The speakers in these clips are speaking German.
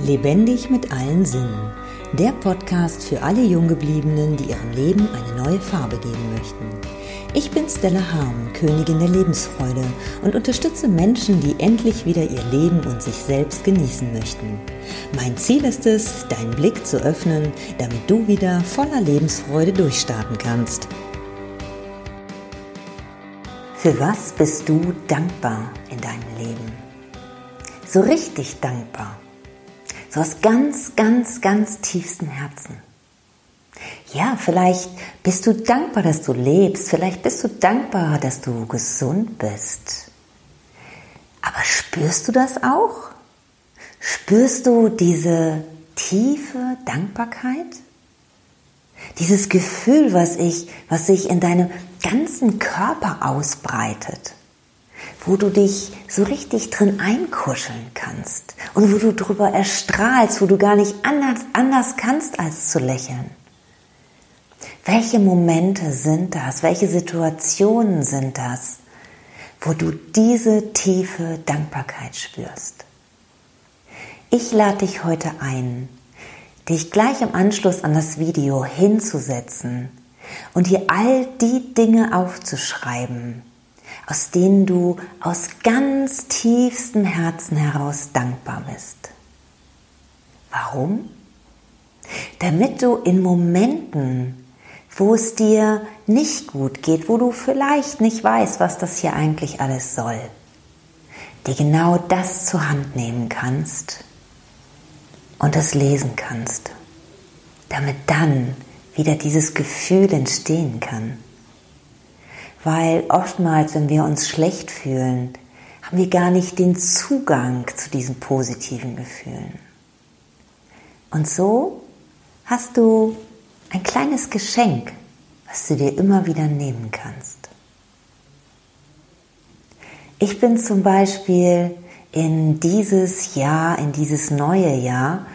Lebendig mit allen Sinnen. Der Podcast für alle Junggebliebenen, die ihrem Leben eine neue Farbe geben möchten. Ich bin Stella Harm, Königin der Lebensfreude und unterstütze Menschen, die endlich wieder ihr Leben und sich selbst genießen möchten. Mein Ziel ist es, deinen Blick zu öffnen, damit du wieder voller Lebensfreude durchstarten kannst. Für was bist du dankbar in deinem Leben? So richtig dankbar so aus ganz, ganz, ganz tiefstem Herzen. Ja, vielleicht bist du dankbar, dass du lebst. Vielleicht bist du dankbar, dass du gesund bist. Aber spürst du das auch? Spürst du diese tiefe Dankbarkeit? Dieses Gefühl, was, ich, was sich in deinem ganzen Körper ausbreitet wo du dich so richtig drin einkuscheln kannst und wo du drüber erstrahlst, wo du gar nicht anders, anders kannst, als zu lächeln. Welche Momente sind das? Welche Situationen sind das, wo du diese tiefe Dankbarkeit spürst? Ich lade dich heute ein, dich gleich im Anschluss an das Video hinzusetzen und hier all die Dinge aufzuschreiben, aus denen du aus ganz tiefstem Herzen heraus dankbar bist. Warum? Damit du in Momenten, wo es dir nicht gut geht, wo du vielleicht nicht weißt, was das hier eigentlich alles soll, dir genau das zur Hand nehmen kannst und es lesen kannst, damit dann wieder dieses Gefühl entstehen kann. Weil oftmals, wenn wir uns schlecht fühlen, haben wir gar nicht den Zugang zu diesen positiven Gefühlen. Und so hast du ein kleines Geschenk, was du dir immer wieder nehmen kannst. Ich bin zum Beispiel in dieses Jahr, in dieses neue Jahr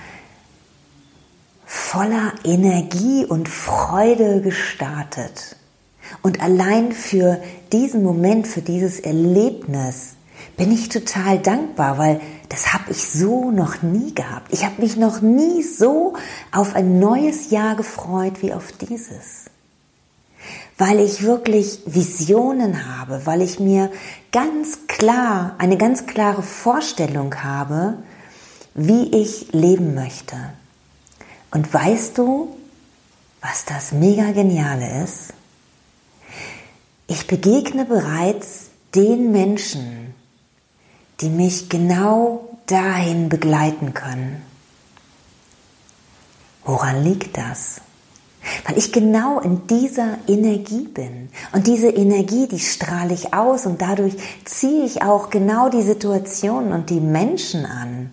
voller Energie und Freude gestartet. Und allein für diesen Moment, für dieses Erlebnis bin ich total dankbar, weil das habe ich so noch nie gehabt. Ich habe mich noch nie so auf ein neues Jahr gefreut wie auf dieses. Weil ich wirklich Visionen habe, weil ich mir ganz klar, eine ganz klare Vorstellung habe, wie ich leben möchte. Und weißt du, was das mega geniale ist? Ich begegne bereits den Menschen, die mich genau dahin begleiten können. Woran liegt das? Weil ich genau in dieser Energie bin. Und diese Energie, die strahle ich aus und dadurch ziehe ich auch genau die Situationen und die Menschen an,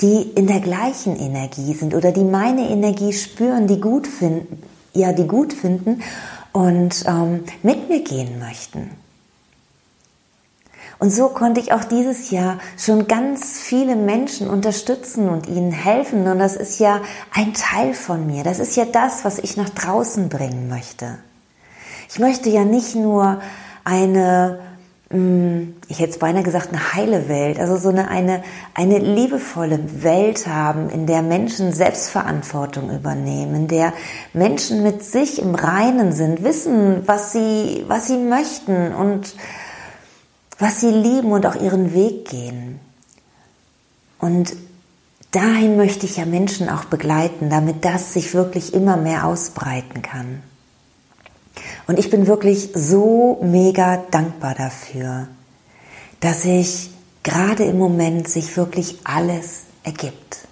die in der gleichen Energie sind oder die meine Energie spüren, die gut finden, ja, die gut finden und ähm, mit mir gehen möchten. Und so konnte ich auch dieses Jahr schon ganz viele Menschen unterstützen und ihnen helfen. Und das ist ja ein Teil von mir. Das ist ja das, was ich nach draußen bringen möchte. Ich möchte ja nicht nur eine ich hätte es beinahe gesagt, eine heile Welt, also so eine, eine, eine liebevolle Welt haben, in der Menschen Selbstverantwortung übernehmen, in der Menschen mit sich im Reinen sind, wissen, was sie, was sie möchten und was sie lieben und auch ihren Weg gehen. Und dahin möchte ich ja Menschen auch begleiten, damit das sich wirklich immer mehr ausbreiten kann. Und ich bin wirklich so mega dankbar dafür, dass sich gerade im Moment sich wirklich alles ergibt.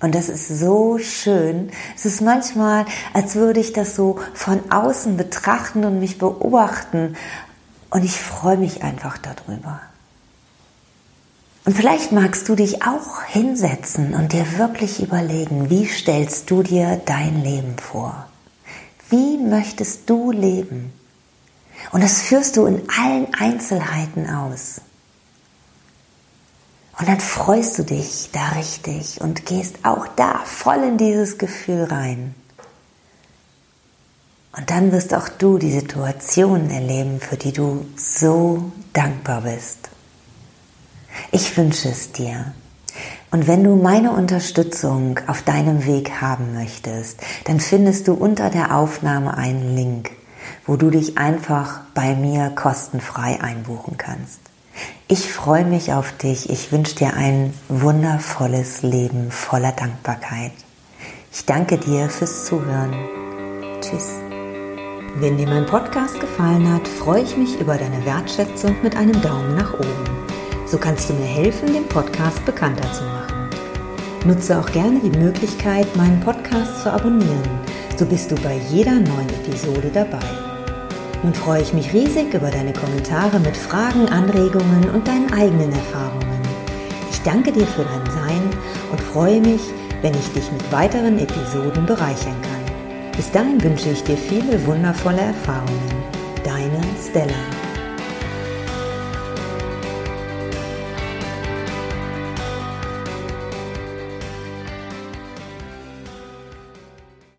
Und das ist so schön. Es ist manchmal, als würde ich das so von außen betrachten und mich beobachten. Und ich freue mich einfach darüber. Und vielleicht magst du dich auch hinsetzen und dir wirklich überlegen, wie stellst du dir dein Leben vor? Wie möchtest du leben? Und das führst du in allen Einzelheiten aus. Und dann freust du dich da richtig und gehst auch da voll in dieses Gefühl rein. Und dann wirst auch du die Situationen erleben, für die du so dankbar bist. Ich wünsche es dir. Und wenn du meine Unterstützung auf deinem Weg haben möchtest, dann findest du unter der Aufnahme einen Link, wo du dich einfach bei mir kostenfrei einbuchen kannst. Ich freue mich auf dich. Ich wünsche dir ein wundervolles Leben voller Dankbarkeit. Ich danke dir fürs Zuhören. Tschüss. Wenn dir mein Podcast gefallen hat, freue ich mich über deine Wertschätzung mit einem Daumen nach oben. So kannst du mir helfen, den Podcast bekannter zu machen. Nutze auch gerne die Möglichkeit, meinen Podcast zu abonnieren. So bist du bei jeder neuen Episode dabei. Nun freue ich mich riesig über deine Kommentare mit Fragen, Anregungen und deinen eigenen Erfahrungen. Ich danke dir für dein Sein und freue mich, wenn ich dich mit weiteren Episoden bereichern kann. Bis dahin wünsche ich dir viele wundervolle Erfahrungen. Deine Stella.